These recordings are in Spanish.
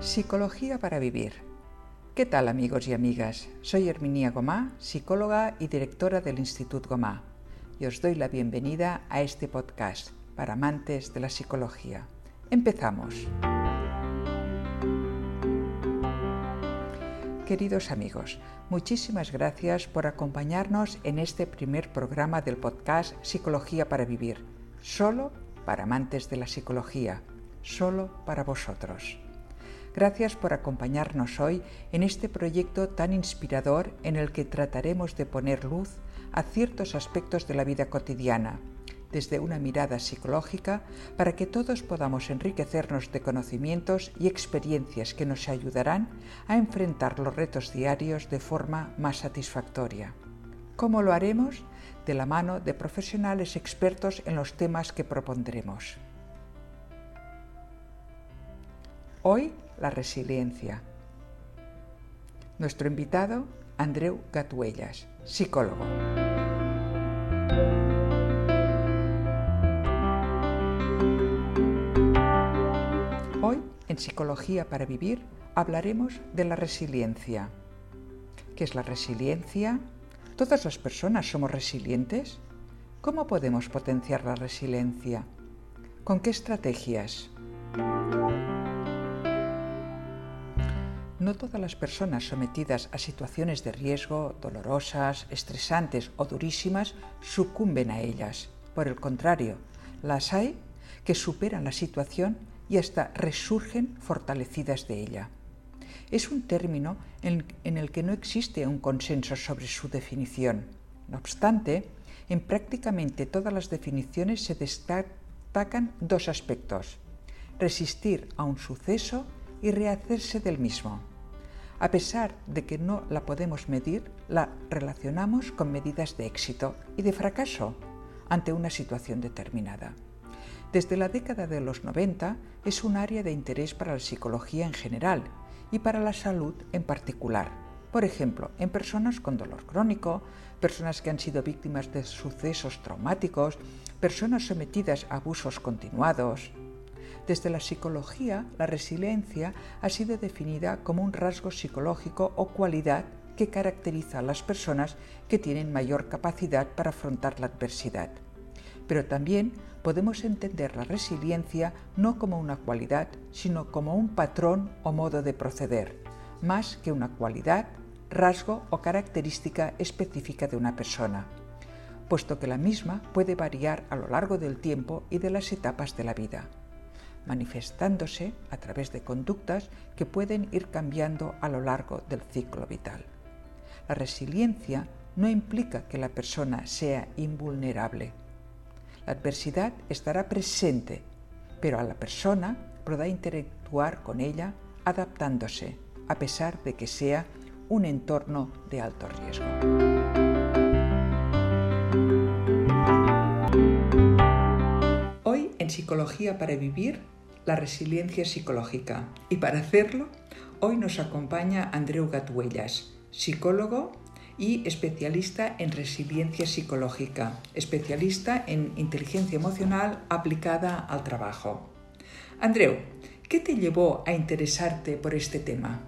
Psicología para vivir. ¿Qué tal amigos y amigas? Soy Herminia Gomá, psicóloga y directora del Instituto Gomá, y os doy la bienvenida a este podcast para amantes de la psicología. Empezamos. Queridos amigos, muchísimas gracias por acompañarnos en este primer programa del podcast Psicología para Vivir, solo para amantes de la psicología, solo para vosotros. Gracias por acompañarnos hoy en este proyecto tan inspirador en el que trataremos de poner luz a ciertos aspectos de la vida cotidiana, desde una mirada psicológica, para que todos podamos enriquecernos de conocimientos y experiencias que nos ayudarán a enfrentar los retos diarios de forma más satisfactoria. ¿Cómo lo haremos? De la mano de profesionales expertos en los temas que propondremos. Hoy la resiliencia. Nuestro invitado, Andreu Gatuellas, psicólogo. Hoy, en Psicología para Vivir, hablaremos de la resiliencia. ¿Qué es la resiliencia? ¿Todas las personas somos resilientes? ¿Cómo podemos potenciar la resiliencia? ¿Con qué estrategias? No todas las personas sometidas a situaciones de riesgo, dolorosas, estresantes o durísimas, sucumben a ellas. Por el contrario, las hay que superan la situación y hasta resurgen fortalecidas de ella. Es un término en, el que no existe un consenso sobre su definición. No obstante, en prácticamente todas las definiciones se destacan dos aspectos, resistir a un suceso y rehacerse del mismo. A pesar de que no la podemos medir, la relacionamos con medidas de éxito y de fracaso ante una situación determinada. Desde la década de los 90 es un área de interés para la psicología en general y para la salud en particular. Por ejemplo, en personas con dolor crónico, personas que han sido víctimas de sucesos traumáticos, personas sometidas a abusos continuados, desde la psicología, la resiliencia ha sido definida como un rasgo psicológico o cualidad que caracteriza a las personas que tienen mayor capacidad para afrontar la adversidad. Pero también podemos entender la resiliencia no como una cualidad, sino como un patrón o modo de proceder, más que una cualidad, rasgo o característica específica de una persona, puesto que la misma puede variar a lo largo del tiempo y de las etapas de la vida manifestándose a través de conductas que pueden ir cambiando a lo largo del ciclo vital. La resiliencia no implica que la persona sea invulnerable. La adversidad estará presente, pero a la persona podrá interactuar con ella adaptándose, a pesar de que sea un entorno de alto riesgo. Psicología para Vivir la resiliencia psicológica. Y para hacerlo, hoy nos acompaña Andreu Gatuellas, psicólogo y especialista en resiliencia psicológica, especialista en inteligencia emocional aplicada al trabajo. Andreu, ¿qué te llevó a interesarte por este tema?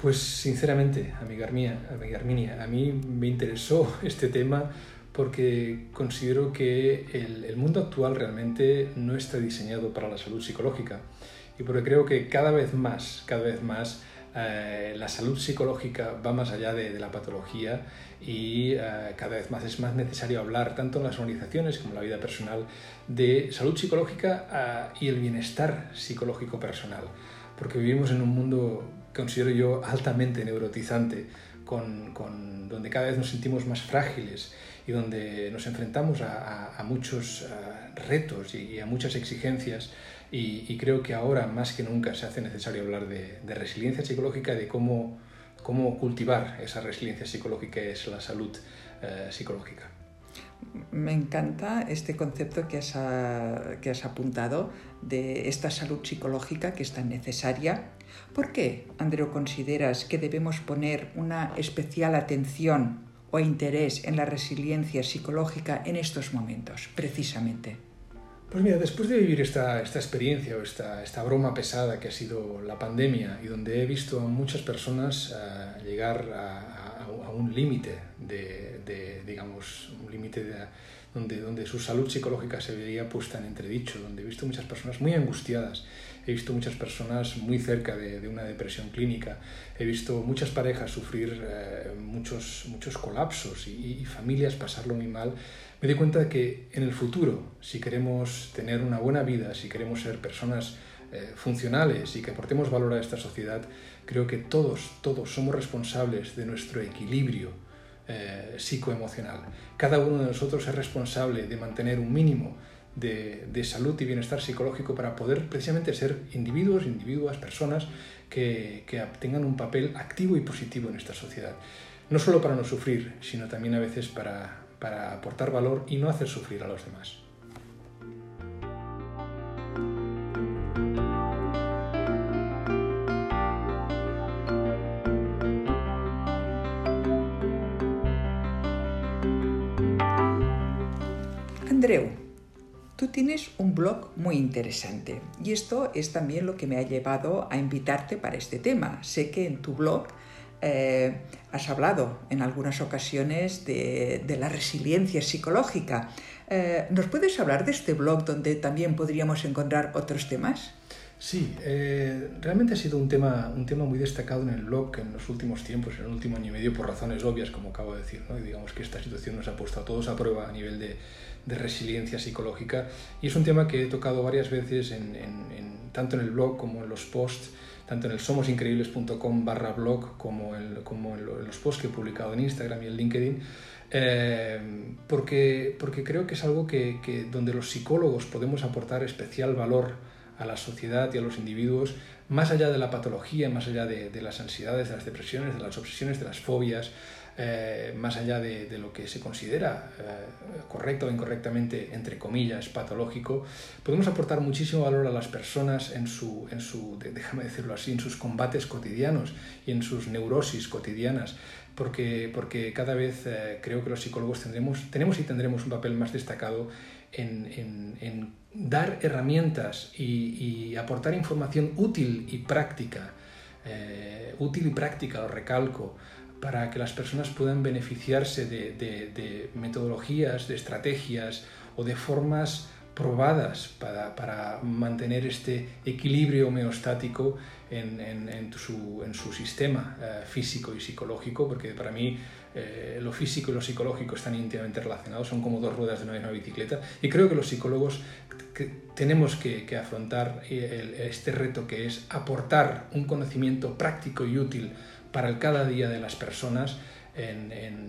Pues sinceramente, amiga mía, amiga Arminia, a mí me interesó este tema porque considero que el, mundo actual realmente no está diseñado para la salud psicológica y porque creo que cada vez más, cada vez más, eh, la salud psicológica va más allá de, la patología y eh, cada vez más es más necesario hablar, tanto en las organizaciones como en la vida personal, de salud psicológica eh, y el bienestar psicológico personal. Porque vivimos en un mundo, considero yo, altamente neurotizante, donde cada vez nos sentimos más frágiles y donde nos enfrentamos a, muchos retos y, a muchas exigencias y, creo que ahora más que nunca se hace necesario hablar de, resiliencia psicológica de cómo, cómo cultivar esa resiliencia psicológica es la salud eh, psicológica. Me encanta este concepto que has, que has apuntado de esta salud psicológica que es tan necesaria. ¿Por qué, Andreu, consideras que debemos poner una especial atención o interés en la resiliencia psicológica en estos momentos, precisamente? Pues mira, después de vivir esta, esta experiencia o esta, esta broma pesada que ha sido la pandemia y donde he visto a muchas personas uh, llegar a, un límite de, digamos, un límite donde, donde su salud psicológica se veía puesta en entredicho, donde he visto muchas personas muy angustiadas, he visto muchas personas muy cerca de, una depresión clínica, he visto muchas parejas sufrir eh, muchos, muchos colapsos y, familias pasarlo muy mal me di cuenta que en el futuro, si queremos tener una buena vida, si queremos ser personas eh, funcionales y que aportemos valor a esta sociedad, creo que todos, todos somos responsables de nuestro equilibrio eh, psicoemocional. Cada uno de nosotros es responsable de mantener un mínimo de, salud y bienestar psicológico para poder precisamente ser individuos, individuas, personas que, que tengan un papel activo y positivo en esta sociedad. No solo para no sufrir, sino también a veces para, para aportar valor y no hacer sufrir a los demás. Andreu, tienes un blog muy interesante y esto es también lo que me ha llevado a invitarte para este tema. Sé que en tu blog eh, has hablado en algunas ocasiones de, la resiliencia psicológica. Eh, ¿Nos puedes hablar de este blog donde también podríamos encontrar otros temas? Sí, eh, realmente ha sido un tema, un tema muy destacado en el blog en los últimos tiempos, en el último año y medio, por razones obvias, como acabo de decir. ¿no? Y digamos que esta situación nos ha puesto a todos a prueba a nivel de, de resiliencia psicológica. Y es un tema que he tocado varias veces, en, tanto en el blog como en los posts tanto en el somosincreíbles.com barra blog como, en, los posts que he publicado en Instagram y en LinkedIn, eh, porque, porque creo que es algo que, donde los psicólogos podemos aportar especial valor a la sociedad y a los individuos, más allá de la patología, más allá de las ansiedades, de las depresiones, de las obsesiones, de las fobias, eh, más allá de, de, lo que se considera eh, correcto o incorrectamente, entre comillas, patológico, podemos aportar muchísimo valor a las personas en su, en su, déjame decirlo así, en sus combates cotidianos y en sus neurosis cotidianas. Porque, porque cada vez eh, creo que los psicólogos tendremos, tenemos y tendremos un papel más destacado en, en, en dar herramientas y, y, aportar información útil y práctica, eh, útil y práctica, lo recalco, para que las personas puedan beneficiarse de, metodologías, de estrategias o de formas probadas para, mantener este equilibrio homeostático en, su, sistema eh, físico y psicológico, porque para mí eh, lo físico y lo psicológico están íntimamente relacionados, son como dos ruedas de una misma bicicleta, y creo que los psicólogos tenemos que, afrontar el, este reto que es aportar un conocimiento práctico y útil para el cada día de las personas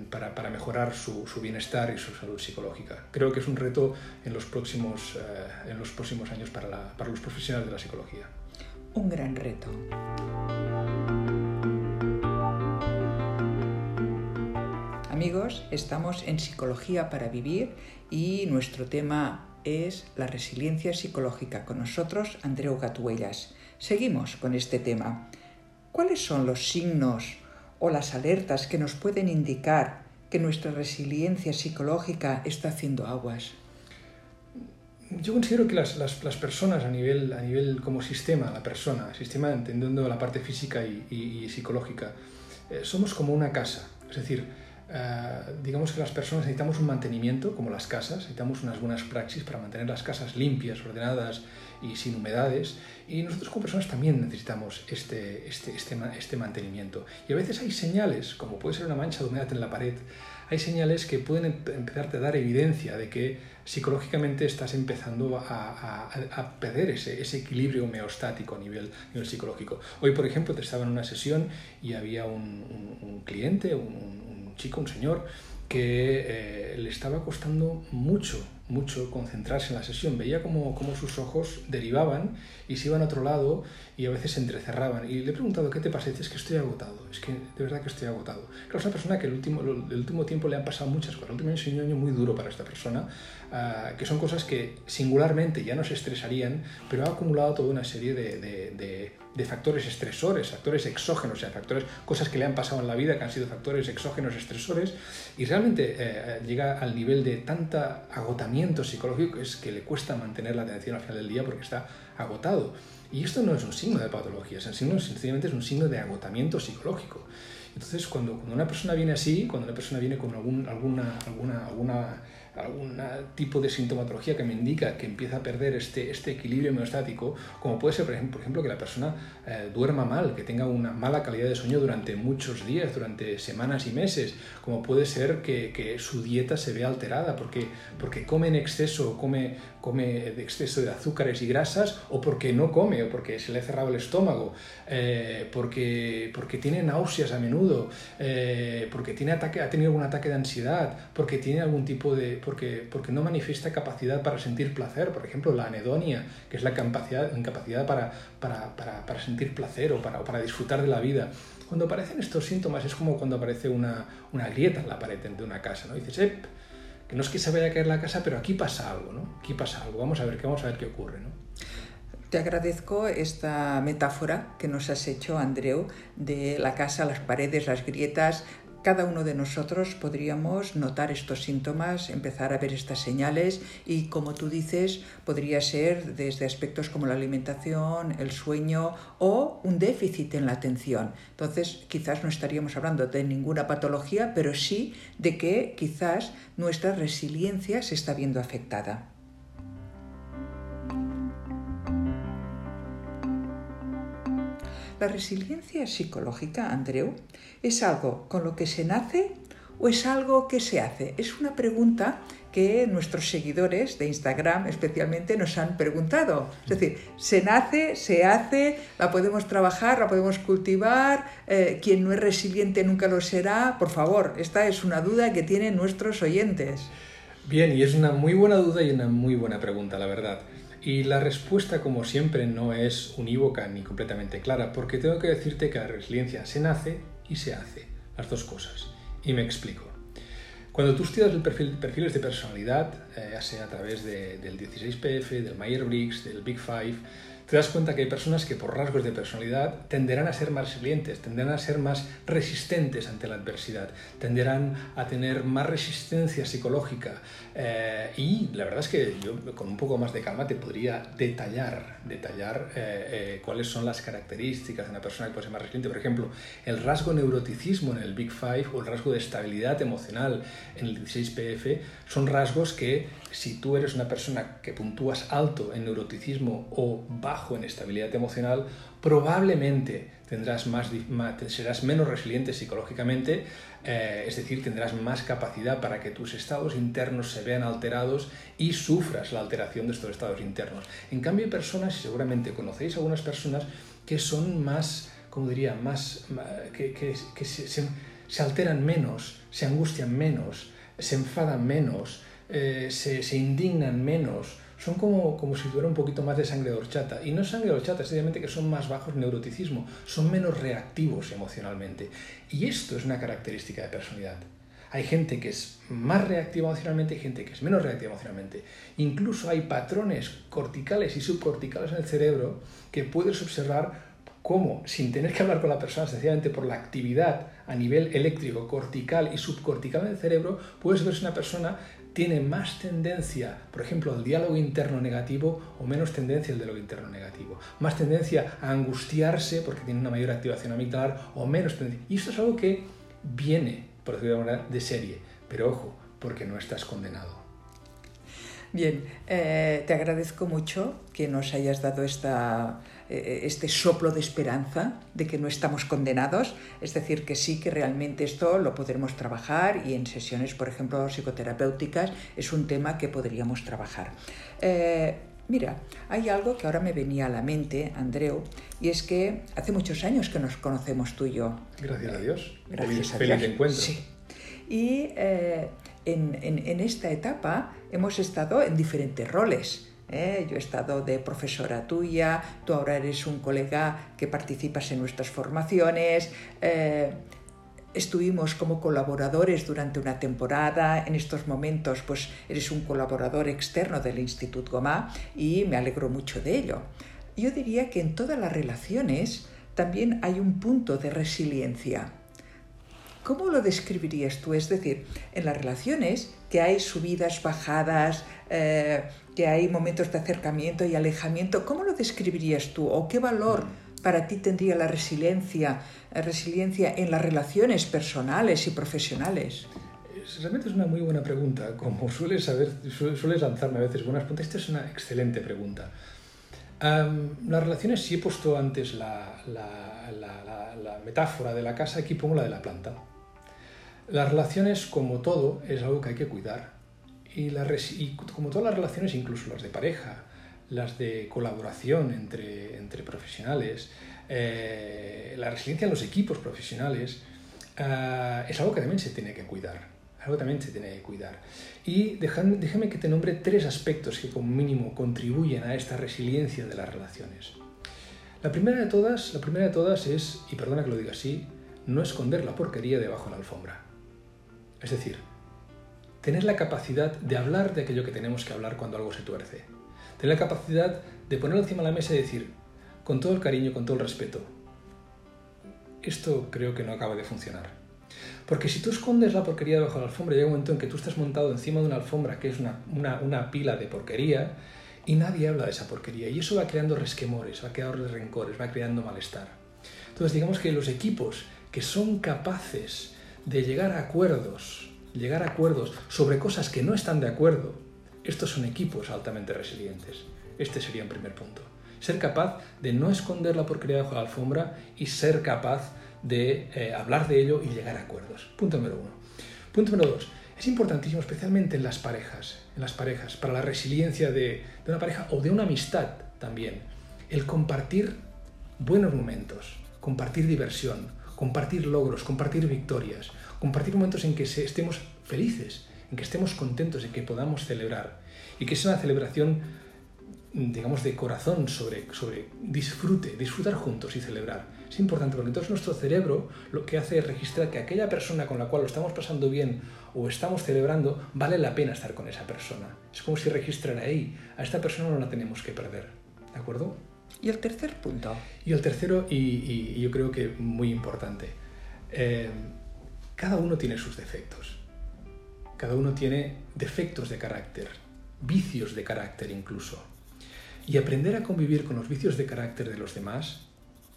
para, mejorar su, bienestar y su salud psicológica. Creo que es un reto en los próximos, eh, años para, para los profesionales de la psicología. Un gran reto. Amigos, estamos en Psicología para Vivir y nuestro tema es la resiliencia psicológica. Con nosotros, Andreu Gatuellas. Seguimos con este tema. ¿Cuáles son los signos o las alertas que nos pueden indicar que nuestra resiliencia psicológica está haciendo aguas? Yo considero que las, las, personas a nivel, a nivel como sistema, la persona, sistema entendiendo la parte física y psicológica, eh, somos como una casa. Es decir, eh, digamos que las personas necesitamos un mantenimiento, como las casas, necesitamos unas buenas praxis para mantener las casas limpias, ordenadas y sin humedades. Y nosotros como personas también necesitamos este, este, este, este mantenimiento. Y a veces hay señales, como puede ser una mancha de humedad en la pared, hay señales que pueden empezarte a dar evidencia de que psicológicamente estás empezando a, a, a perder ese, ese, equilibrio homeostático a nivel, nivel, psicológico. Hoy, por ejemplo, te estaba en una sesión y había un, un, un cliente, un, chico, un señor, que eh, le estaba costando mucho, mucho concentrarse en la sesión. Veía como, como, sus ojos derivaban y se iban a otro lado y a veces se entrecerraban. Y le he preguntado, ¿qué te pasa? Y dice, es que estoy agotado, es que de verdad que estoy agotado. Claro, es una persona que el último, el último tiempo le han pasado muchas cosas. El último año sido un año muy duro para esta persona. ah, que son cosas que singularmente ya no se estresarían, pero ha acumulado toda una serie de, factores estresores, factores exógenos, o sea, factores, cosas que le han pasado en la vida que han sido factores exógenos estresores, y realmente eh, llega al nivel de tanta agotamiento psicológico que es que le cuesta mantener la atención al final del día porque está agotado. Y esto no es un signo de patología, es sencillamente es un signo de agotamiento psicológico. Entonces, cuando, cuando, una persona viene así, cuando una persona viene con algún, alguna, alguna, alguna algún tipo de sintomatología que me indica que empieza a perder este, este equilibrio homeostático, como puede ser, por ejemplo, que la persona eh, duerma mal, que tenga una mala calidad de sueño durante muchos días, durante semanas y meses, como puede ser que, que su dieta se vea alterada porque, porque come en exceso, come, come de exceso de azúcares y grasas, o porque no come, o porque se le ha cerrado el estómago, eh, porque, porque tiene náuseas a menudo, eh, porque tiene ataque, ha tenido algún ataque de ansiedad, porque tiene algún tipo de porque, porque no manifiesta capacidad para sentir placer, por ejemplo, la anedonia, que es la capacidad, incapacidad para, para, para, para sentir placer o para, para disfrutar de la vida. Cuando aparecen estos síntomas es como cuando aparece una, una grieta en la pared de una casa, ¿no? dices, ¡ep! que no es que se vaya a caer la casa, pero aquí pasa algo, ¿no? Aquí pasa algo, vamos a ver qué, vamos a ver qué ocurre, ¿no? Te agradezco esta metáfora que nos has hecho, Andreu, de la casa, las paredes, las grietas, cada uno de nosotros podríamos notar estos síntomas, empezar a ver estas señales y, como tú dices, podría ser desde aspectos como la alimentación, el sueño o un déficit en la atención. Entonces, quizás no estaríamos hablando de ninguna patología, pero sí de que quizás nuestra resiliencia se está viendo afectada. ¿La resiliencia psicológica, Andreu, es algo con lo que se nace o es algo que se hace? Es una pregunta que nuestros seguidores de Instagram especialmente nos han preguntado. Es decir, se nace, se hace, la podemos trabajar, la podemos cultivar, eh, quien no es resiliente nunca lo será. Por favor, esta es una duda que tienen nuestros oyentes. Bien, y es una muy buena duda y una muy buena pregunta, la verdad. Y la respuesta, como siempre, no es unívoca ni completamente clara, porque tengo que decirte que la resiliencia se nace y se hace, las dos cosas. Y me explico. Cuando tú estudias perfiles de personalidad, eh, ya sea a través del 16PF, del Myers-Briggs, del Big Five, te das cuenta que hay personas que por rasgos de personalidad tenderán a ser más resilientes, tenderán a ser más resistentes ante la adversidad, tenderán a tener más resistencia psicológica. Eh, y la verdad es que yo con un poco más de calma te podría detallar, detallar eh, eh, cuáles son las características de una persona que puede ser más resiliente. Por ejemplo, el rasgo neuroticismo en el Big Five o el rasgo de estabilidad emocional en el 16PF son rasgos que si tú eres una persona que puntúas alto en neuroticismo o bajo en estabilidad emocional, probablemente tendrás más, serás menos resiliente psicológicamente, eh, es decir, tendrás más capacidad para que tus estados internos se vean alterados y sufras la alteración de estos estados internos. En cambio, hay personas, y seguramente conocéis algunas personas, que son más, como diría, más, que, se alteran menos, se angustian menos, se enfadan menos, eh, se, indignan menos, son como, como si tuviera un poquito más de sangre de horchata. Y no es sangre de horchata, es simplemente que son más bajos en neuroticismo, son menos reactivos emocionalmente. Y esto es una característica de personalidad. Hay gente que es más reactiva emocionalmente y gente que es menos reactiva emocionalmente. Incluso hay patrones corticales y subcorticales en el cerebro que puedes observar cómo, sin tener que hablar con la persona, sencillamente por la actividad a nivel eléctrico, cortical y subcortical en el cerebro, puedes ver si una persona tiene más tendencia, por ejemplo, al diálogo interno negativo o menos tendencia al diálogo interno negativo. Más tendencia a angustiarse porque tiene una mayor activación amigdalar o menos tendencia. Y esto es algo que viene, por decirlo de manera, de serie. Pero ojo, porque no estás condenado. Bien, eh, te agradezco mucho que nos hayas dado esta eh, este soplo de esperanza de que no estamos condenados, es decir, que sí que realmente esto lo podremos trabajar y en sesiones, por ejemplo, psicoterapéuticas es un tema que podríamos trabajar. Eh, mira, hay algo que ahora me venía a la mente, Andreu, y es que hace muchos años que nos conocemos tú y yo. Gracias a Dios. Gracias a Dios. encuentro. Sí. Y eh, en, en esta etapa hemos estado en diferentes roles. ¿Eh? Yo he estado de profesora tuya, tú ahora eres un colega que participas en nuestras formaciones. Eh, estuvimos como colaboradores durante una temporada. En estos momentos, pues eres un colaborador externo del Instituto Gomá y me alegro mucho de ello. Yo diría que en todas las relaciones también hay un punto de resiliencia. ¿Cómo lo describirías tú? Es decir, en las relaciones que hay subidas, bajadas, eh, que hay momentos de acercamiento y alejamiento, ¿cómo lo describirías tú? ¿O qué valor para ti tendría la resiliencia, resiliencia en las relaciones personales y profesionales? Realmente es una muy buena pregunta. Como sueles, saber, sueles lanzarme a veces buenas preguntas, esta es una excelente pregunta. las relaciones, si he puesto antes la, metáfora de la casa, aquí pongo la de la planta. Las relaciones, como todo, es algo que hay que cuidar. Y, y como todas las relaciones, incluso las de pareja, las de colaboración entre, entre profesionales, eh, la resiliencia en los equipos profesionales, eh, es algo que también se tiene que cuidar. Algo también se tiene que cuidar. Y déjame, déjame que te nombre tres aspectos que como mínimo contribuyen a esta resiliencia de las relaciones. La primera de todas, la primera de todas es, y perdona que lo diga así, no esconder la porquería debajo de la alfombra. Es decir, tener la capacidad de hablar de aquello que tenemos que hablar cuando algo se tuerce Tener la capacidad de ponerlo encima de la mesa y decir, con todo el cariño, con todo el respeto, esto creo que no acaba de funcionar. Porque si tú escondes la porquería debajo de la alfombra, llega un momento en que tú estás montado encima de una alfombra que es una, una, pila de porquería y nadie habla de esa porquería. Y eso va creando resquemores, va creando rencores, va creando malestar. Entonces digamos que los equipos que son capaces de llegar a acuerdos, llegar a acuerdos sobre cosas que no están de acuerdo, estos son equipos altamente resilientes. Este sería un primer punto. Ser capaz de no esconder la porquería bajo la alfombra y ser capaz de eh, hablar de ello y llegar a acuerdos. Punto número uno. Punto número dos. Es importantísimo, especialmente en las parejas, en las parejas, para la resiliencia de, de una pareja o de una amistad también, el compartir buenos momentos, compartir diversión, compartir logros, compartir victorias, compartir momentos en que estemos felices, en que estemos contentos, en que podamos celebrar. Y que sea una celebración, digamos, de corazón sobre, sobre disfrute, disfrutar juntos y celebrar. Es importante porque entonces nuestro cerebro lo que hace es registrar que aquella persona con la cual lo estamos pasando bien o estamos celebrando, vale la pena estar con esa persona. Es como si registrara ahí, a esta persona no la tenemos que perder. ¿De acuerdo? ¿Y el tercer punto? Y el tercero, y, yo creo que muy importante, eh, cada uno tiene sus defectos. Cada uno tiene defectos de carácter, vicios de carácter incluso. Y aprender a convivir con los vicios de carácter de los demás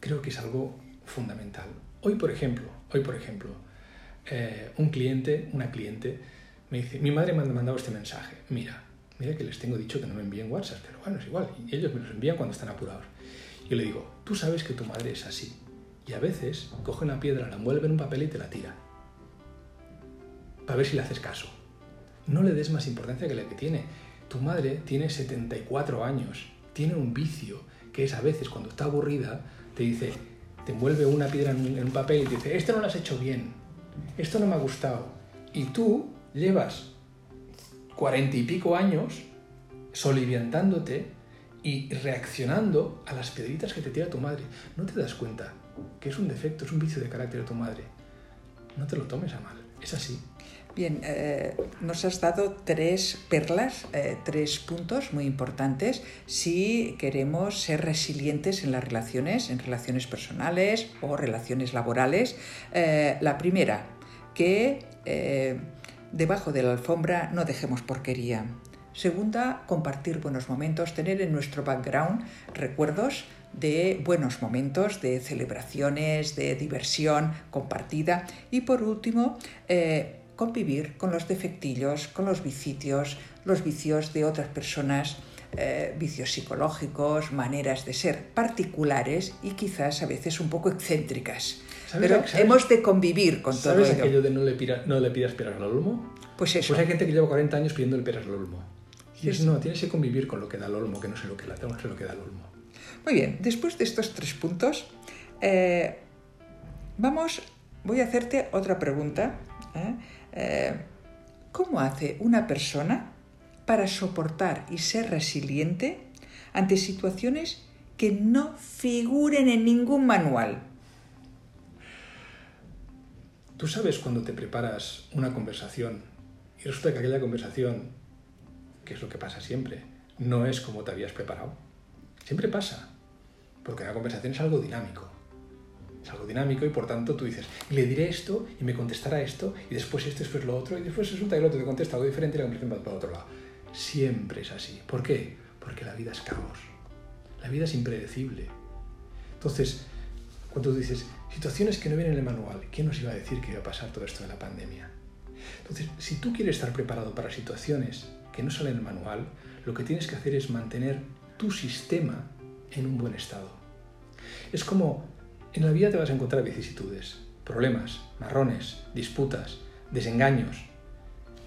creo que es algo fundamental. Hoy, por ejemplo, hoy, por ejemplo, eh, un cliente, una cliente, me dice, mi madre me ha mandado este mensaje, mira, mira que les tengo dicho que no me envíen WhatsApp, pero bueno, es igual, y ellos me los envían cuando están apurados. Yo le digo, tú sabes que tu madre es así, y a veces coge una piedra, la envuelve en un papel y te la tira para ver si le haces caso. No le des más importancia que la que tiene. Tu madre tiene 74 años, tiene un vicio, que es a veces cuando está aburrida, te dice, te envuelve una piedra en un papel y te dice, esto no lo has hecho bien, esto no me ha gustado. Y tú llevas cuarenta y pico años soliviantándote y reaccionando a las piedritas que te tira tu madre. No te das cuenta que es un defecto, es un vicio de carácter de tu madre. No te lo tomes a mal, es así. Bien, eh, nos has dado tres perlas, eh, tres puntos muy importantes si queremos ser resilientes en las relaciones, en relaciones personales o relaciones laborales. Eh, la primera, que debajo de la alfombra no dejemos porquería. Segunda, compartir buenos momentos, tener en nuestro background recuerdos de buenos momentos, de celebraciones, de diversión compartida. Y por último, convivir con los defectillos, con los vicios, los vicios de otras personas, eh, vicios psicológicos, maneras de ser particulares y quizás a veces un poco excéntricas. Pero hemos de convivir con todo ello. ¿Sabes aquello de no le, no le pidas peras al olmo? Pues eso. Pues hay gente que lleva 40 años pidiendo el peras al olmo. Y es, no, tienes que convivir con lo que da el olmo, que no sé lo que, la, no sé lo que da el olmo. Muy bien, después de estos tres puntos, eh, vamos, voy a hacerte otra pregunta. Eh, ¿cómo hace una persona para soportar y ser resiliente ante situaciones que no figuren en ningún manual? tú sabes cuando te preparas una conversación y resulta que aquella conversación, que es lo que pasa siempre, no es como te habías preparado. Siempre pasa, porque una conversación es algo dinámico. Es algo dinámico y por tanto tú dices, le diré esto y me contestará esto y después esto, después lo otro y después resulta que el otro te contesta algo diferente y la conversación va para otro lado. Siempre es así. ¿Por qué? Porque la vida es caos. La vida es impredecible. Entonces, cuando tú dices, situaciones que no vienen en el manual, ¿quién nos iba a decir que iba a pasar todo esto de la pandemia? Entonces, si tú quieres estar preparado para situaciones que no salen en el manual, lo que tienes que hacer es mantener tu sistema en un buen estado. Es como en la vida te vas a encontrar vicisitudes, problemas, marrones, disputas, desengaños.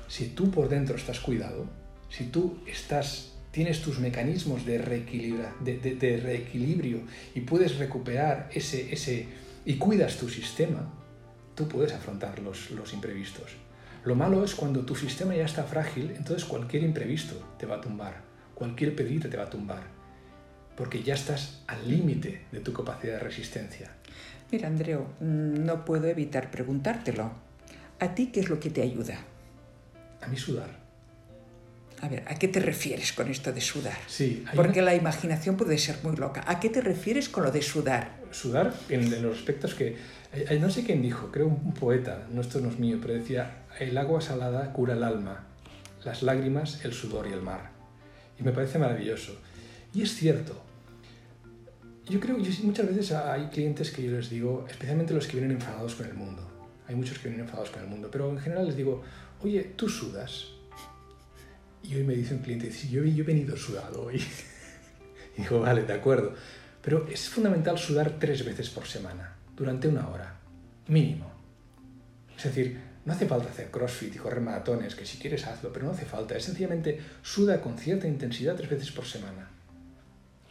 Si tú por dentro estás cuidado, si tú estás tienes tus mecanismos de, de, reequilibrio y puedes recuperar ese, ese y cuidas tu sistema, tú puedes afrontar los, los imprevistos. Lo malo es cuando tu sistema ya está frágil, entonces cualquier imprevisto te va a tumbar, cualquier pedida te va a tumbar, porque ya estás al límite de tu capacidad de resistencia. Mira, Andreo, no puedo evitar preguntártelo. ¿A ti qué es lo que te ayuda? A mí sudar. A ver, ¿a qué te refieres con esto de sudar? Sí, Porque la imaginación puede ser muy loca. ¿A qué te refieres con lo de sudar? Sudar en, los aspectos que... Eh, eh, no sé quién dijo, creo un poeta, no esto no es mío, pero decía, el agua salada cura el alma, las lágrimas, el sudor y el mar. Y me parece maravilloso. Y es cierto. Yo creo que muchas veces hay clientes que yo les digo, especialmente los que vienen enfadados con el mundo. Hay muchos que vienen enfadados con el mundo, pero en general les digo, oye, tú sudas. Y hoy me dice un cliente, sí, yo, yo he venido sudado hoy. y digo, vale, de acuerdo. Pero es fundamental sudar tres veces por semana, durante una hora, mínimo. Es decir, no hace falta hacer crossfit y correr maratones, que si quieres hazlo, pero no hace falta. Es sencillamente suda con cierta intensidad tres veces por semana.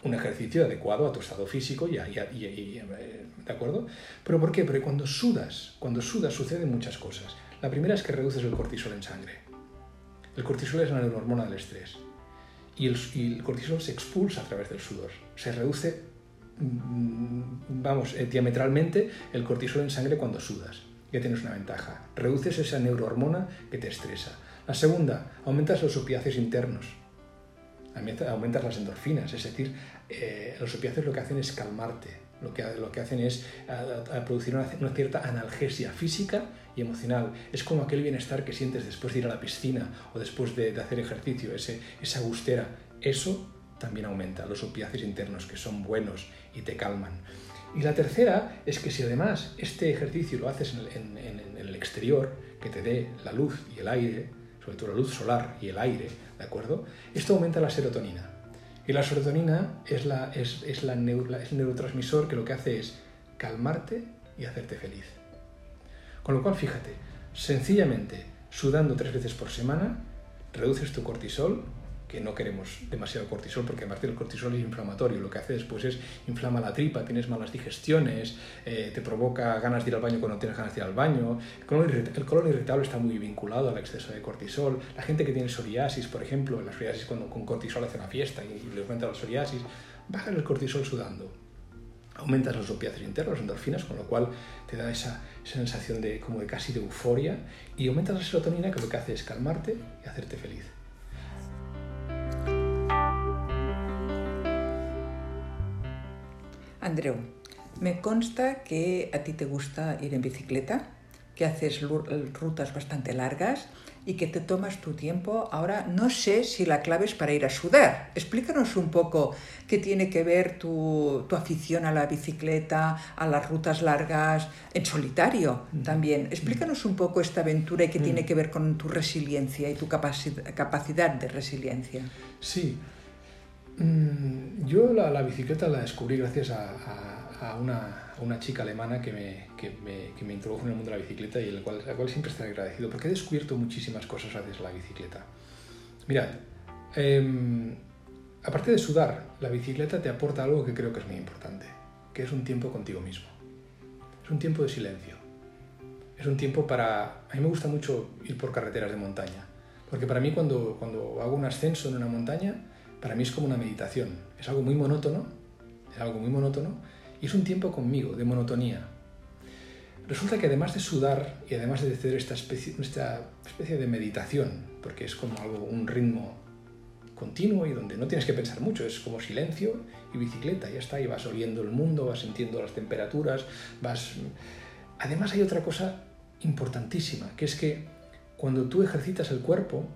Un ejercicio adecuado a tu estado físico y, eh, ¿de acuerdo? ¿Pero por qué? Porque cuando sudas, cuando sudas suceden muchas cosas. La primera es que reduces el cortisol en sangre. El cortisol es la neurohormona del estrés. Y el, cortisol se expulsa a través del sudor. Se reduce, mm, vamos, eh, diametralmente el cortisol en sangre cuando sudas. Ya tienes una ventaja. Reduces esa neurohormona que te estresa. La segunda, aumentas los opiáceos internos. Aumentas las endorfinas, es decir, eh, los opiáceos lo que hacen es calmarte, lo que, lo que hacen es producir una, cierta analgesia física y emocional. Es como aquel bienestar que sientes después de ir a la piscina o después de, hacer ejercicio, ese, esa gustera. Eso también aumenta los opiáceos internos que son buenos y te calman. Y la tercera es que si además este ejercicio lo haces en el, exterior, que te dé la luz y el aire, sobre todo la luz solar y el aire, ¿de acuerdo? Esto aumenta la serotonina. Y la serotonina es, la, es, es, la es el neurotransmisor que lo que hace es calmarte y hacerte feliz. Con lo cual, fíjate, sencillamente sudando tres veces por semana, reduces tu cortisol, que no queremos demasiado cortisol porque aparte del cortisol es inflamatorio, lo que hace después es inflama la tripa, tienes malas digestiones, eh, te provoca ganas de ir al baño cuando tienes ganas de ir al baño. El colon, irritable está muy vinculado al exceso de cortisol. La gente que tiene psoriasis, por ejemplo, la psoriasis cuando con cortisol hace una fiesta y le aumenta la psoriasis, baja el cortisol sudando aumentas los opiáceos internos, las endorfinas, con lo cual te da esa, sensación de como de casi de euforia y aumentas la serotonina que lo que hace es calmarte y hacerte feliz. Andreu, me consta que a ti te gusta ir en bicicleta, que haces rutas bastante largas y que te tomas tu tiempo. Ahora no sé si la clave es para ir a sudar. Explícanos un poco qué tiene que ver tu, tu afición a la bicicleta, a las rutas largas, en solitario también. Explícanos un poco esta aventura y qué tiene que ver con tu resiliencia y tu capacidad de resiliencia. Sí. Mm, yo la, la bicicleta la descubrí gracias a, a una una chica alemana que me, que me, que me, introdujo en el mundo de la bicicleta y el cual, la cual siempre estoy agradecido porque he descubierto muchísimas cosas gracias a la bicicleta. Mirad, em, aparte de sudar, la bicicleta te aporta algo que creo que es muy importante, que es un tiempo contigo mismo. Es un tiempo de silencio. Es un tiempo para... A mí me gusta mucho ir por carreteras de montaña, porque para mí cuando, cuando hago un ascenso en una montaña, para mí es como una meditación. Es algo muy monótono, es algo muy monótono, y es un tiempo conmigo, de monotonía. resulta que además de sudar y además de hacer esta especie, de meditación, porque es como algo, un ritmo continuo y donde no tienes que pensar mucho, es como silencio y bicicleta, ya está, y vas oliendo el mundo, vas sintiendo las temperaturas, vas... Además hay otra cosa importantísima, que es que cuando tú ejercitas el cuerpo,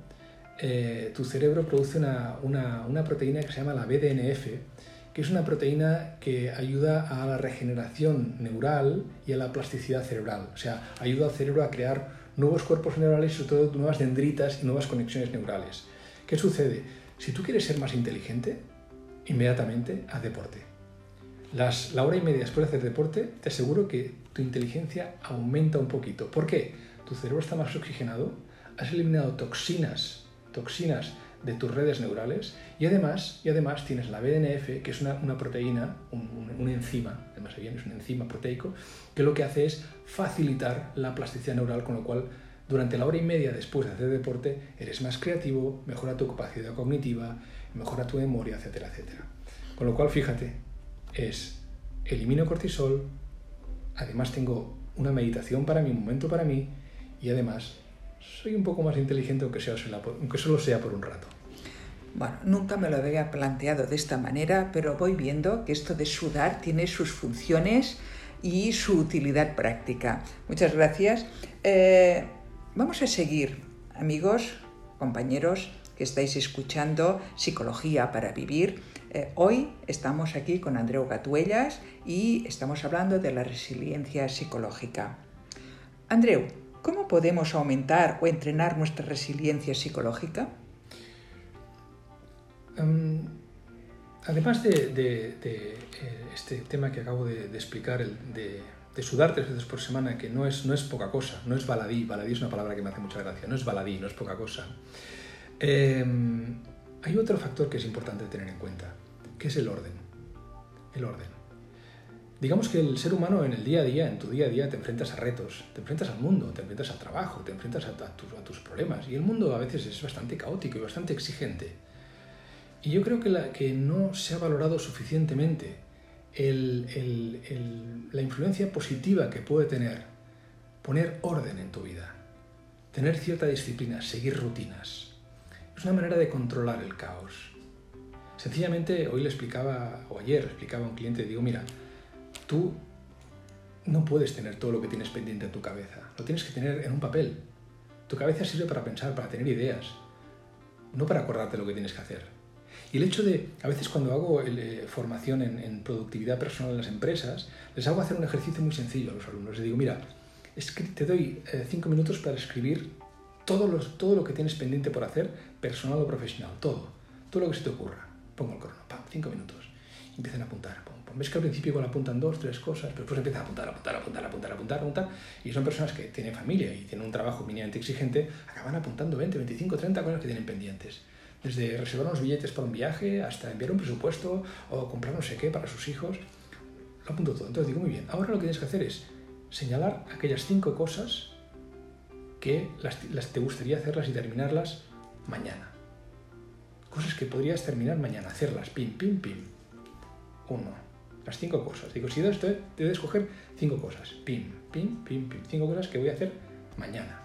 eh, tu cerebro produce una, una, proteína que se llama la BDNF, es una proteína que ayuda a la regeneración neural y a la plasticidad cerebral. O sea, ayuda al cerebro a crear nuevos cuerpos neurales y sobre todo nuevas dendritas y nuevas conexiones neurales. ¿Qué sucede? Si tú quieres ser más inteligente, inmediatamente haz deporte. Las, la hora y media después de hacer deporte, te aseguro que tu inteligencia aumenta un poquito. ¿Por qué? Tu cerebro está más oxigenado, has eliminado toxinas, toxinas de tus redes neurales y además, y además tienes la BDNF, que es una, proteína, un, enzima, además bien, es un enzima proteico, que lo que hace es facilitar la plasticidad neural, con lo cual durante la hora y media después de hacer deporte eres más creativo, mejora tu capacidad cognitiva, mejora tu memoria, etcétera, etcétera. Con lo cual, fíjate, es elimino cortisol, además tengo una meditación para un momento para mí, y además soy un poco más inteligente aunque, sea, aunque solo sea por un rato. Bueno, nunca me lo había planteado de esta manera, pero voy viendo que esto de sudar tiene sus funciones y su utilidad práctica. Muchas gracias. Eh, vamos a seguir, amigos, compañeros que estáis escuchando Psicología para Vivir. Eh, hoy estamos aquí con Andreu Gatuellas y estamos hablando de la resiliencia psicológica. Andreu, ¿Cómo podemos aumentar o entrenar nuestra resiliencia psicológica? Um, además de, eh, este tema que acabo de, explicar, de, sudar tres veces por semana, que no es, no es poca cosa, no es baladí, baladí es una palabra que me hace mucha gracia, no es baladí, no es poca cosa. Eh, hay otro factor que es importante tener en cuenta, que es el orden. El orden. Digamos que el ser humano en el día a día, en tu día a día, te enfrentas a retos, te enfrentas al mundo, te enfrentas al trabajo, te enfrentas a, tus, problemas. Y el mundo a veces es bastante caótico y bastante exigente. Y yo creo que, la, que no se ha valorado suficientemente la influencia positiva que puede tener poner orden en tu vida, tener cierta disciplina, seguir rutinas. Es una manera de controlar el caos. Sencillamente, hoy le explicaba, o ayer le explicaba a un cliente, digo, mira, Tú no puedes tener todo lo que tienes pendiente en tu cabeza, lo tienes que tener en un papel. Tu cabeza sirve para pensar, para tener ideas, no para acordarte lo que tienes que hacer. Y el hecho de, a veces cuando hago eh, formación en, productividad personal en las empresas, les hago hacer un ejercicio muy sencillo a los alumnos. Les digo, mira, te doy eh, cinco minutos para escribir todo, todo lo que tienes pendiente por hacer, personal o profesional, todo, todo lo que se te ocurra. Pongo el crono, pam, cinco minutos. empiezan a apuntar, ves que al principio igual apuntan dos, tres cosas, pero después empiezan a apuntar, apuntar, apuntar, apuntar, apuntar, apuntar, y son personas que tienen familia y tienen un trabajo mínimamente exigente, acaban apuntando 20, 25, 30 cosas que tienen pendientes. Desde reservar unos billetes para un viaje hasta enviar un presupuesto o comprar no sé qué para sus hijos. Lo apunto todo. Entonces digo, muy bien, ahora lo que tienes que hacer es señalar aquellas cinco cosas que las, te gustaría hacerlas y terminarlas mañana. Cosas que podrías terminar mañana, hacerlas, pim, pim, pim. Uno, las cinco cosas. Digo, si esto, debes escoger cinco cosas. Pim, pim, pim, pim. Cinco cosas que voy a hacer mañana.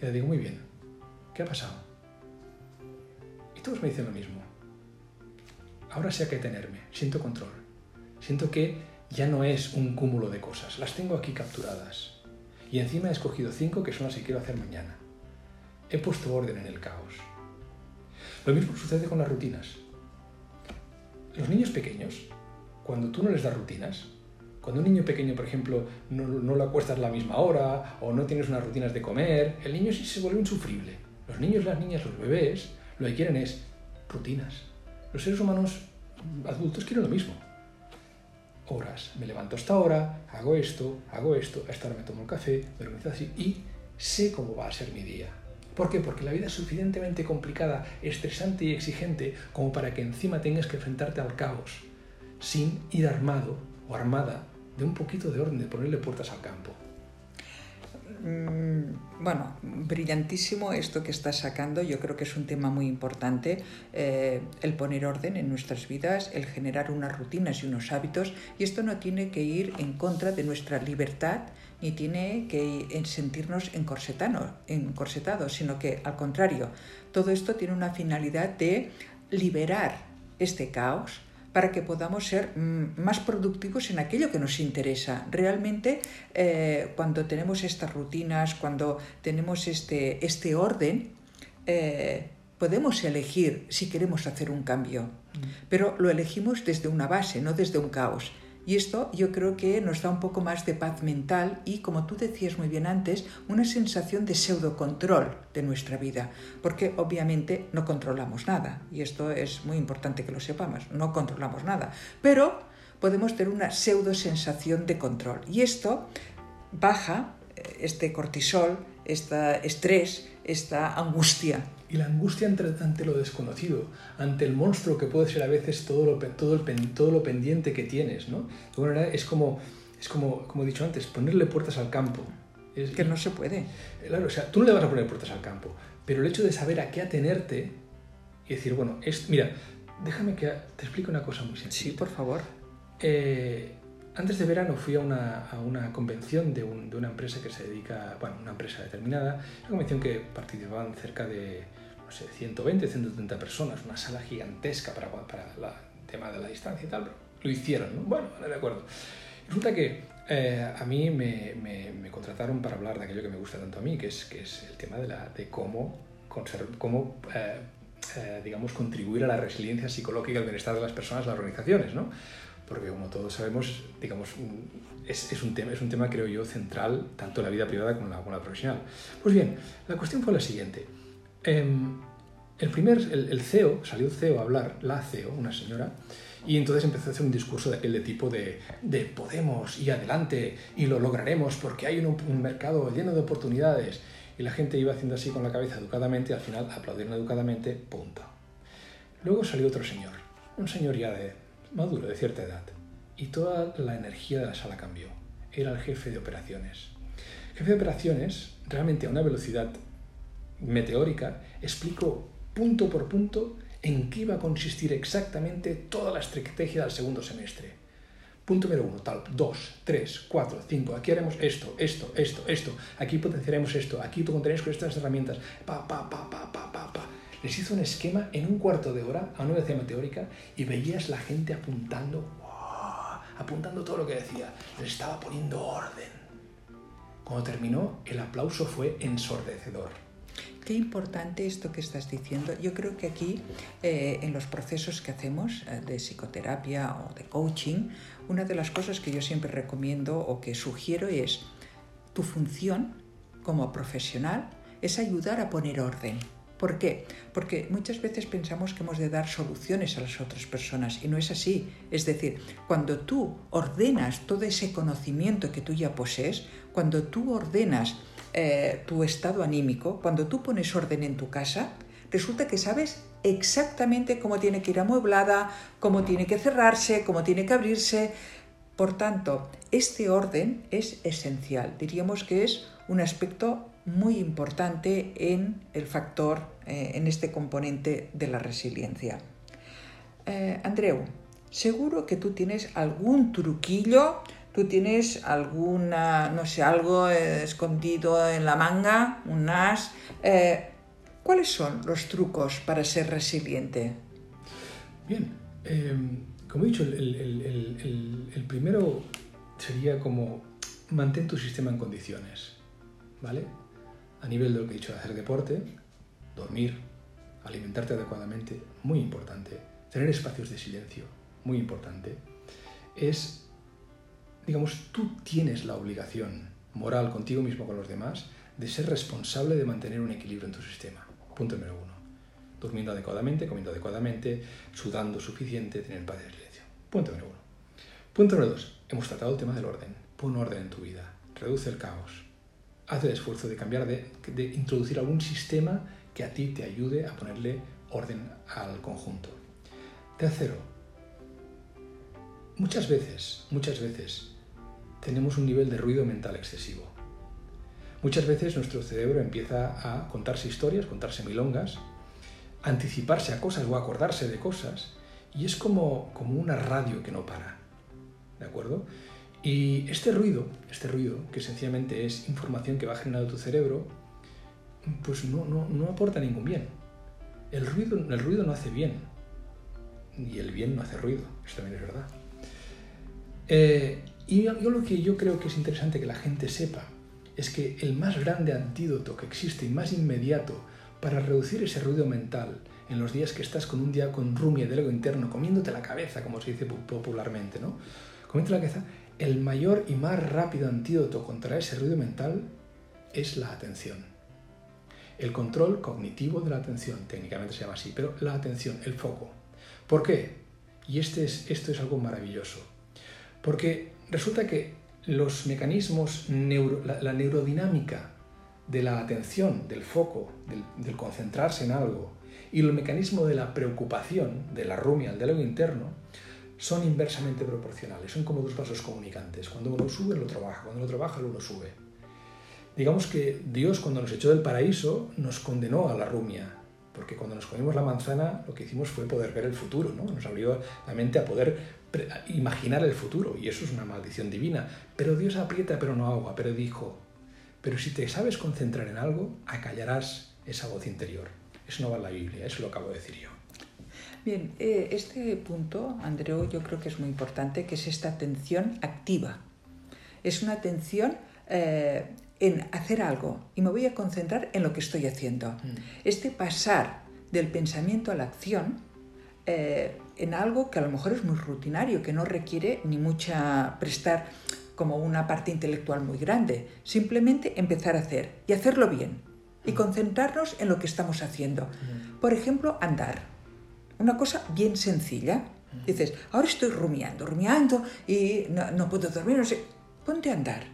Y le digo, muy bien, ¿qué ha pasado? Y todos me dicen lo mismo. Ahora sé a qué tenerme, siento control. Siento que ya no es un cúmulo de cosas, las tengo aquí capturadas. Y encima he escogido cinco que son las que quiero hacer mañana. He puesto orden en el caos. Lo mismo sucede con las rutinas. Los niños pequeños cuando tú no les das rutinas, cuando un niño pequeño, por ejemplo, no, no lo acuestas a la misma hora o no tienes unas rutinas de comer, el niño sí se vuelve insufrible. Los niños, las niñas, los bebés, lo que quieren es rutinas. Los seres humanos adultos quieren lo mismo. Horas. Me levanto esta hora, hago esto, hago esto, a esta hora me tomo el café, me organizo así y sé cómo va a ser mi día. ¿Por qué? Porque la vida es suficientemente complicada, estresante y exigente como para que encima tengas que enfrentarte al caos sin ir armado o armada de un poquito de orden, de ponerle puertas al campo. mm, bueno, brillantísimo esto que estás sacando. Yo creo que es un tema muy importante, eh, el poner orden en nuestras vidas, el generar unas rutinas y unos hábitos. Y esto no tiene que ir en contra de nuestra libertad ni tiene que sentirnos encorsetados, sino que al contrario, todo esto tiene una finalidad de liberar este caos para que podamos ser mm, más productivos en aquello que nos interesa. Realmente, eh, cuando tenemos estas rutinas, cuando tenemos este, este orden, eh, podemos elegir si queremos hacer un cambio, mm. pero lo elegimos desde una base, no desde un caos. Y esto yo creo que nos da un poco más de paz mental y, como tú decías muy bien antes, una sensación de pseudocontrol de nuestra vida, porque obviamente no controlamos nada, y esto es muy importante que lo sepamos, no controlamos nada, pero podemos tener una pseudo sensación de control. Y esto baja eh, este cortisol, este estrés, esta angustia y la angustia ante, lo desconocido, ante el monstruo que puede ser a veces todo lo, todo el, todo lo pendiente que tienes, ¿no? es como, es como, como he dicho antes, ponerle puertas al campo. Es, que no se puede. Claro, o sea, tú no le vas a poner puertas al campo, pero el hecho de saber a qué atenerte y decir, bueno, es, mira, déjame que te explique una cosa muy sencilla. Sí, por favor. Eh, antes de verano fui a una, a una convención de, un, de, una empresa que se dedica, bueno, una empresa determinada, una convención que participaban cerca de, no sé, 120, 130 personas, una sala gigantesca para, para el tema de la distancia y tal, pero lo hicieron, ¿no? Bueno, de acuerdo. Resulta que eh, a mí me, me, contrataron para hablar de aquello que me gusta tanto a mí, que es, que es el tema de, la, de cómo, cómo eh, eh, digamos, contribuir a la resiliencia psicológica y al bienestar de las personas, las organizaciones, ¿no? Porque como todos sabemos, digamos, es, es, un tema, es un tema, creo yo, central tanto en la vida privada como en la, como la profesional. Pues bien, la cuestión fue la siguiente. Em, el primer, el, el, CEO, salió CEO a hablar, la CEO, una señora, y entonces empezó a hacer un discurso de aquel de tipo de, de Podemos y adelante y lo lograremos porque hay un, un, mercado lleno de oportunidades. Y la gente iba haciendo así con la cabeza educadamente y al final aplaudieron educadamente, punto. Luego salió otro señor, un señor ya de maduro, de cierta edad, y toda la energía de la sala cambió. Era el jefe de operaciones. Jefe de operaciones, realmente a una velocidad meteórica, explicó punto por punto en qué iba a consistir exactamente toda la estrategia del segundo semestre. Punto número uno, tal, dos, tres, cuatro, cinco, aquí haremos esto, esto, esto, esto, aquí potenciaremos esto, aquí tú contenéis con estas herramientas, pa, pa, pa, pa, pa, pa les hizo un esquema en un cuarto de hora a una velocidad teórica y veías la gente apuntando, apuntando todo lo que decía. Les estaba poniendo orden. Cuando terminó, el aplauso fue ensordecedor. Qué importante esto que estás diciendo. Yo creo que aquí, eh, en los procesos que hacemos eh, de psicoterapia o de coaching, una de las cosas que yo siempre recomiendo o que sugiero es tu función como profesional es ayudar a poner orden ¿Por qué? Porque muchas veces pensamos que hemos de dar soluciones a las otras personas y no es así. Es decir, cuando tú ordenas todo ese conocimiento que tú ya posees, cuando tú ordenas eh, tu estado anímico, cuando tú pones orden en tu casa, resulta que sabes exactamente cómo tiene que ir amueblada, cómo tiene que cerrarse, cómo tiene que abrirse. Por tanto, este orden es esencial. Diríamos que es un aspecto muy importante en el factor, eh, en este componente de la resiliencia. Eh, Andreu, seguro que tú tienes algún truquillo, tú tienes alguna, no sé, algo eh, escondido en la manga, un as. ¿Cuáles son los trucos para ser resiliente? Bien, em, como he dicho, el, el primero sería como mantén tu sistema en condiciones, ¿vale? A nivel de lo que he dicho, hacer deporte, dormir, alimentarte adecuadamente, muy importante, tener espacios de silencio, muy importante, es, digamos, tú tienes la obligación moral contigo mismo, con los demás, de ser responsable de mantener un equilibrio en tu sistema. Punto número uno. Durmiendo adecuadamente, comiendo adecuadamente, sudando suficiente, tener paz de silencio. Punto número uno. Punto número dos. Hemos tratado el tema del orden. Pon orden en tu vida. Reduce el caos haz el esfuerzo de cambiar, de, de introducir algún sistema que a ti te ayude a ponerle orden al conjunto. Tercero, muchas veces, muchas veces tenemos un nivel de ruido mental excesivo. muchas veces nuestro cerebro empieza a contarse historias, contarse milongas, anticiparse a cosas o acordarse de cosas, y es como, como una radio que no para. ¿De acuerdo? Y este ruido, este ruido, que sencillamente es información que va generando tu cerebro, pues no, no, no aporta ningún bien. El ruido, el ruido no hace bien. Y el bien no hace ruido. Eso también es verdad. Eh, y yo, lo que yo creo que es interesante que la gente sepa es que el más grande antídoto que existe y más inmediato para reducir ese ruido mental en los días que estás con un día con rumia del ego interno, comiéndote la cabeza, como se dice popularmente, ¿no? Comiéndote la cabeza, el mayor y más rápido antídoto contra ese ruido mental es la atención. El control cognitivo de la atención, técnicamente se llama así, pero la atención, el foco. ¿Por qué? Y este es, esto es algo maravilloso. Porque resulta que los mecanismos, la, neurodinámica de la atención, del foco, del, concentrarse en algo, y el mecanismo de la preocupación, de la rumia, del ego interno, son inversamente proporcionales, son como dos vasos comunicantes. Cuando uno sube, el otro baja, cuando el otro baja, el uno sube. Digamos que Dios cuando nos echó del paraíso nos condenó a la rumia, porque cuando nos comimos la manzana lo que hicimos fue poder ver el futuro, ¿no? nos abrió la mente a poder imaginar el futuro, y eso es una maldición divina. Pero Dios aprieta pero no agua, pero dijo, pero si te sabes concentrar en algo, acallarás esa voz interior. Eso no va en la Biblia, eso lo acabo de decir yo. Bien, eh, este punto, Andreu, yo creo que es muy importante, que es esta atención activa. Es una atención eh, en hacer algo y me voy a concentrar en lo que estoy haciendo. Mm. Este pasar del pensamiento a la acción eh, en algo que a lo mejor es muy rutinario, que no requiere ni mucha prestar como una parte intelectual muy grande. Simplemente empezar a hacer y hacerlo bien y mm. concentrarnos en lo que estamos haciendo. Mm. Por ejemplo, andar una cosa bien sencilla. Dices, ahora estoy rumiando, rumiando y no, puedo dormir, no sé. Ponte a andar.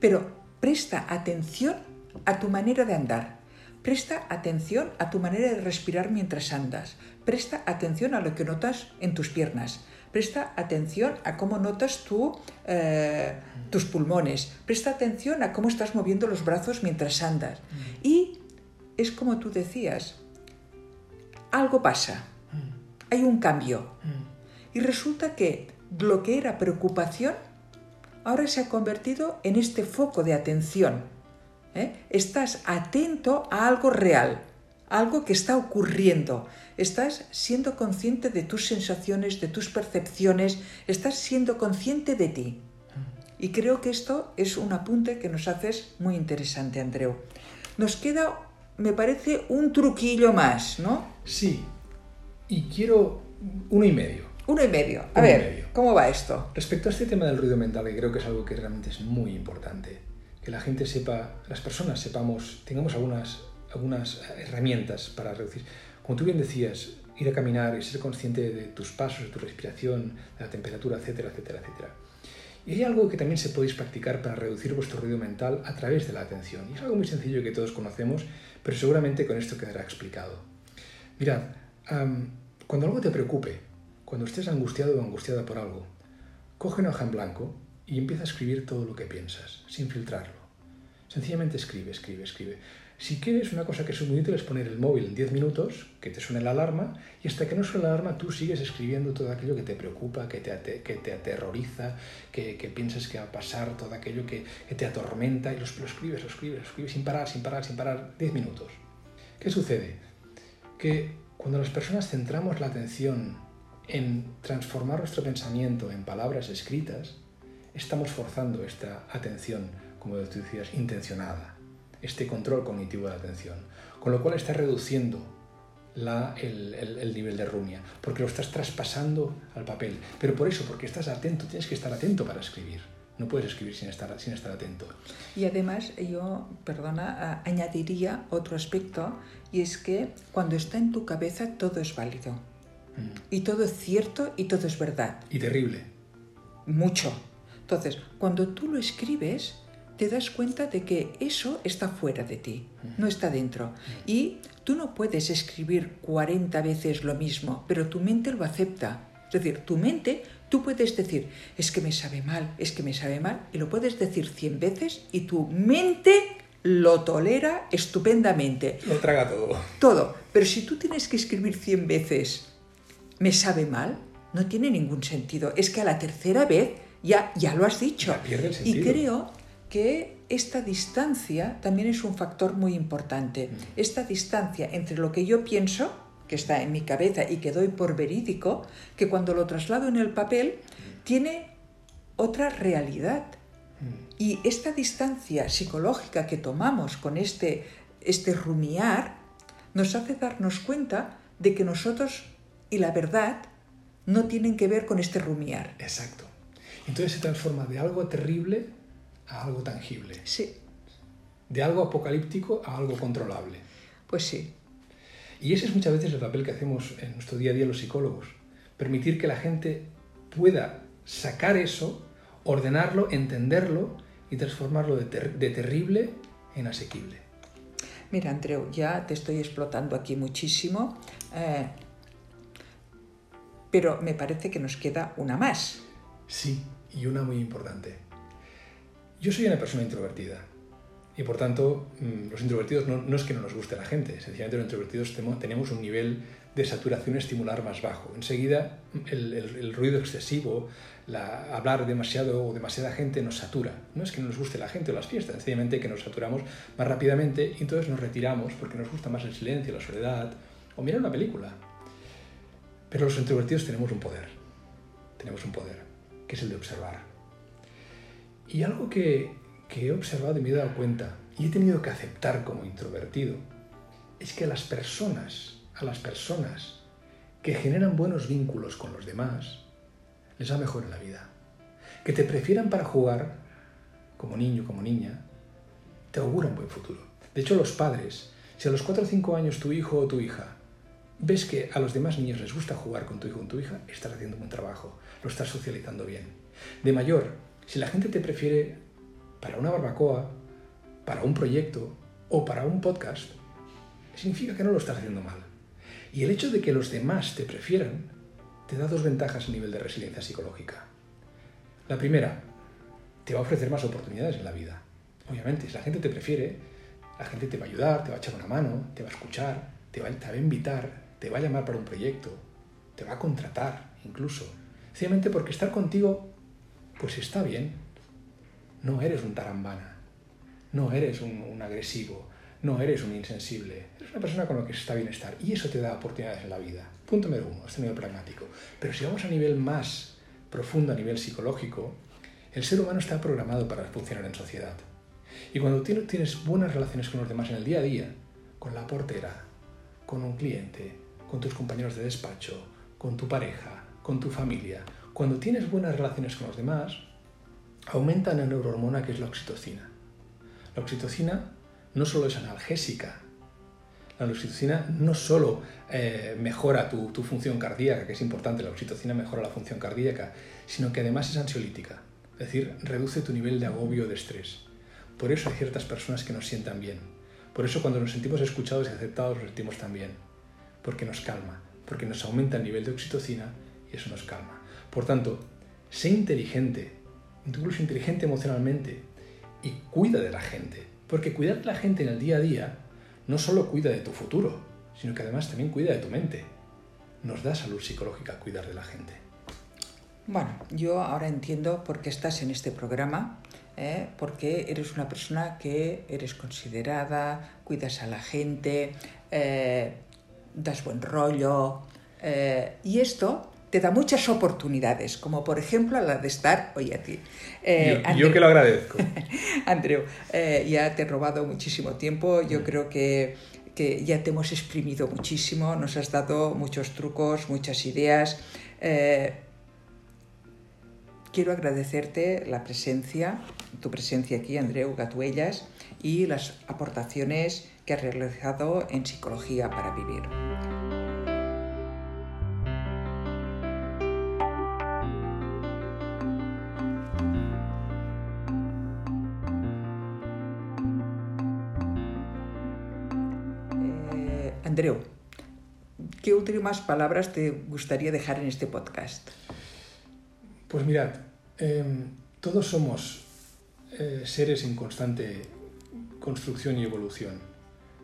Pero presta atención a tu manera de andar. Presta atención a tu manera de respirar mientras andas. Presta atención a lo que notas en tus piernas. Presta atención a cómo notas eh, tus pulmones. Presta atención a cómo estás moviendo los brazos mientras andas. Mm. Y es como tú decías, algo pasa, hay un cambio. Y resulta que lo que era preocupación ahora se ha convertido en este foco de atención. ¿eh? Estás atento a algo real, algo que está ocurriendo. Estás siendo consciente de tus sensaciones, de tus percepciones, estás siendo consciente de ti. Y creo que esto es un apunte que nos haces muy interesante, Andreu. Nos queda me parece un truquillo más, ¿no? Sí. Y quiero uno y medio. Uno y medio. A ver, ¿cómo va esto? Respecto a este tema del ruido mental, que creo que es algo que realmente es muy importante, que la gente sepa, las personas sepamos, tengamos algunas, algunas herramientas para reducir. Como tú bien decías, ir a caminar y ser consciente de tus pasos, de tu respiración, de la temperatura, etcétera, etcétera, etcétera. Y hay algo que también se podéis practicar para reducir vuestro ruido mental a través de la atención. Y es algo muy sencillo que todos conocemos, pero seguramente con esto quedará explicado. Mirad, cuando algo te preocupe, cuando estés angustiado o angustiada por algo, coge una hoja en blanco y empieza a escribir todo lo que piensas, sin filtrarlo. Sencillamente escribe, escribe, escribe. Si quieres una cosa que es muy útil es poner el móvil en 10 minutos, que te suene la alarma, y hasta que no suene la alarma tú sigues escribiendo todo aquello que te preocupa, que te, que te aterroriza, que, que, piensas que va a pasar, todo aquello que, que te atormenta, y lo, escribes, lo escribes, lo escribes sin parar, sin parar, sin parar, 10 minutos. ¿Qué sucede? Que cuando las personas centramos la atención en transformar nuestro pensamiento en palabras escritas, estamos forzando esta atención, como tú decías, intencionada este control cognitivo de la atención, con lo cual estás reduciendo la, el, nivel de rumia, porque lo estás traspasando al papel. Pero por eso, porque estás atento, tienes que estar atento para escribir. No puedes escribir sin estar, sin estar atento. Y además yo, perdona, añadiría otro aspecto, y es que cuando está en tu cabeza todo es válido. Mm. Y todo es cierto y todo es verdad. Y terrible. Mucho. Entonces, cuando tú lo escribes, te das cuenta de que eso está fuera de ti, no está dentro. Y tú no puedes escribir 40 veces lo mismo, pero tu mente lo acepta. decir, tu mente, tú puedes decir, es que me sabe mal, es que me sabe mal, y lo puedes decir cien veces y tu mente lo tolera estupendamente. Lo traga todo. Todo. Pero si tú tienes que escribir cien veces, me sabe mal, no tiene ningún sentido. Es que a la tercera vez ya, ya lo has dicho. y creo que esta distancia también es un factor muy importante. Mm. Esta distancia entre lo que yo pienso, que está en mi cabeza y que doy por verídico, que cuando lo traslado en el papel tiene otra realidad. Mm. Y esta distancia psicológica que tomamos con este, este rumiar nos hace darnos cuenta de que nosotros y la verdad no tienen que ver con este rumiar. Exacto. Entonces se transforma de algo terrible a algo tangible. Sí. De algo apocalíptico a algo controlable. Pues sí. Y ese es muchas veces el papel que hacemos en nuestro día a día los psicólogos. Permitir que la gente pueda sacar eso, ordenarlo, entenderlo y transformarlo de, terrible en asequible. Mira, Andreu, ya te estoy explotando aquí muchísimo, eh, pero me parece que nos queda una más. Sí, y una muy importante. Yo soy una persona introvertida y por tanto mm, los introvertidos no, es que no nos guste la gente, sencillamente los introvertidos tenemos un nivel de saturación estimular más bajo. Enseguida el, ruido excesivo, la, hablar demasiado o demasiada gente nos satura. No es que no nos guste la gente o las fiestas, sencillamente que nos saturamos más rápidamente y entonces nos retiramos porque nos gusta más el silencio, la soledad o mirar una película. Pero los introvertidos tenemos un poder, tenemos un poder, que es el de observar y algo que, he observado y me he dado cuenta y he tenido que aceptar como introvertido es que a las personas, a las personas que generan buenos vínculos con los demás, les va mejor en la vida. Que te prefieran para jugar, como niño, como niña, te augura un buen futuro. De hecho, los padres, si a los 4 o 5 años tu hijo o tu hija ves que a los demás niños les gusta jugar con tu hijo o con tu hija, estás haciendo un buen trabajo, lo estás socializando bien. De mayor, si la gente te prefiere para una barbacoa, para un proyecto o para un podcast, significa que no lo estás haciendo mal. Y el hecho de que los demás te prefieran te da dos ventajas a nivel de resiliencia psicológica. La primera, te va a ofrecer más oportunidades en la vida. Obviamente, si la gente te prefiere, la gente te va a ayudar, te va a echar una mano, te va a escuchar, te va, a invitar, te va a llamar para un proyecto, te va a contratar incluso. Sencillamente porque estar contigo pues está bien. No eres un tarambana, no eres un, agresivo, no eres un insensible, eres una persona con la que está bienestar y eso te da oportunidades en la vida. Punto número uno, este nivel pragmático. Pero si vamos a nivel más profundo, a nivel psicológico, el ser humano está programado para funcionar en sociedad. Y cuando tienes buenas relaciones con los demás en el día a día, con la portera, con un cliente, con tus compañeros de despacho, con tu pareja, con tu familia, cuando tienes buenas relaciones con los demás, aumenta una neurohormona que es la oxitocina. La oxitocina no solo es analgésica, la oxitocina no solo eh, mejora tu, función cardíaca, que es importante, la oxitocina mejora la función cardíaca, sino que además es ansiolítica, es decir, reduce tu nivel de agobio de estrés. Por eso hay ciertas personas que nos sientan bien. Por eso cuando nos sentimos escuchados y aceptados nos sentimos tan bien. Porque nos calma, porque nos aumenta el nivel de oxitocina y eso nos calma. Por tanto, sé inteligente, incluso inteligente emocionalmente, y cuida de la gente. Porque cuidar de la gente en el día a día no solo cuida de tu futuro, sino que además también cuida de tu mente. Nos da salud psicológica cuidar de la gente. Bueno, yo ahora entiendo por qué estás en este programa, ¿eh? porque eres una persona que eres considerada, cuidas a la gente, eh, das buen rollo, eh, y esto te da muchas oportunidades, como por ejemplo la de estar hoy aquí. Eh, yo, que lo agradezco. Andreu, eh, ya te he robado muchísimo tiempo, yo mm. creo que, que, ya te hemos exprimido muchísimo, nos has dado muchos trucos, muchas ideas. Eh, quiero agradecerte la presencia, tu presencia aquí, Andreu Gatuellas, y las aportaciones que has realizado en Psicología para Vivir. Andreu, ¿Qué últimas palabras te gustaría dejar en este podcast? Pues mirad, em, todos somos eh, seres en constante construcción y evolución.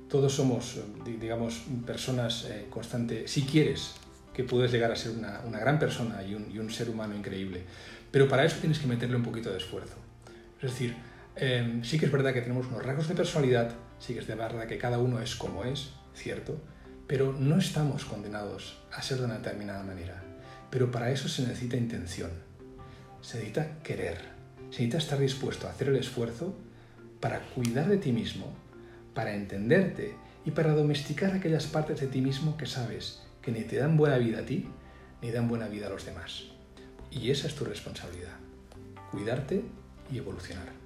Todos somos, digamos, personas en constante, si quieres, que puedes llegar a ser una, gran persona y un, ser humano increíble. Pero para eso tienes que meterle un poquito de esfuerzo. Es decir, em, sí que es verdad que tenemos unos rasgos de personalidad, sí que es verdad que cada uno es como es, cierto, pero no estamos condenados a ser de una determinada manera. Pero para eso se necesita intención, se necesita querer, se necesita estar dispuesto a hacer el esfuerzo para cuidar de ti mismo, para entenderte y para domesticar aquellas partes de ti mismo que sabes que ni te dan buena vida a ti, ni dan buena vida a los demás. Y esa es tu responsabilidad, cuidarte y evolucionar.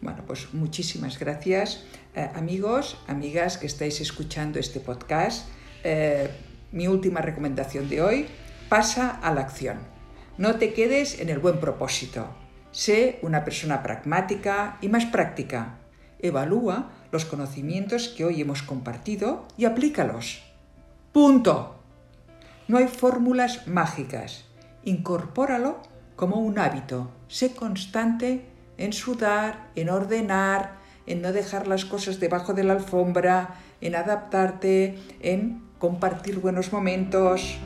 Bueno, pues muchísimas gracias. Eh, amigos, amigas que estáis escuchando este podcast, eh, mi última recomendación de hoy, pasa a la acción. No te quedes en el buen propósito. Sé una persona pragmática y más práctica. Evalúa los conocimientos que hoy hemos compartido y aplícalos. Punto. No hay fórmulas mágicas. Incorpóralo como un hábito. Sé constante en sudar, en ordenar, en no dejar las cosas debajo de la alfombra, en adaptarte, en compartir buenos momentos.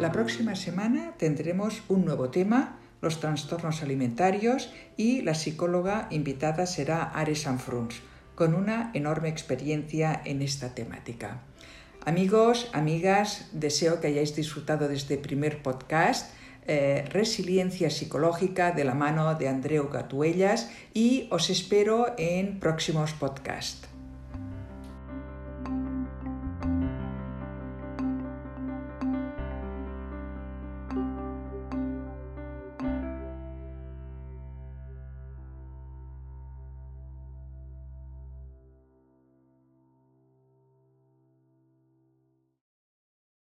La próxima semana tendremos un nuevo tema los trastornos alimentarios y la psicóloga invitada será Ares Sanfruns, con una enorme experiencia en esta temática. Amigos, amigas, deseo que hayáis disfrutado de este primer podcast. Eh, resiliencia psicológica de la mano de Andreu Gatuellas y os espero en próximos podcasts.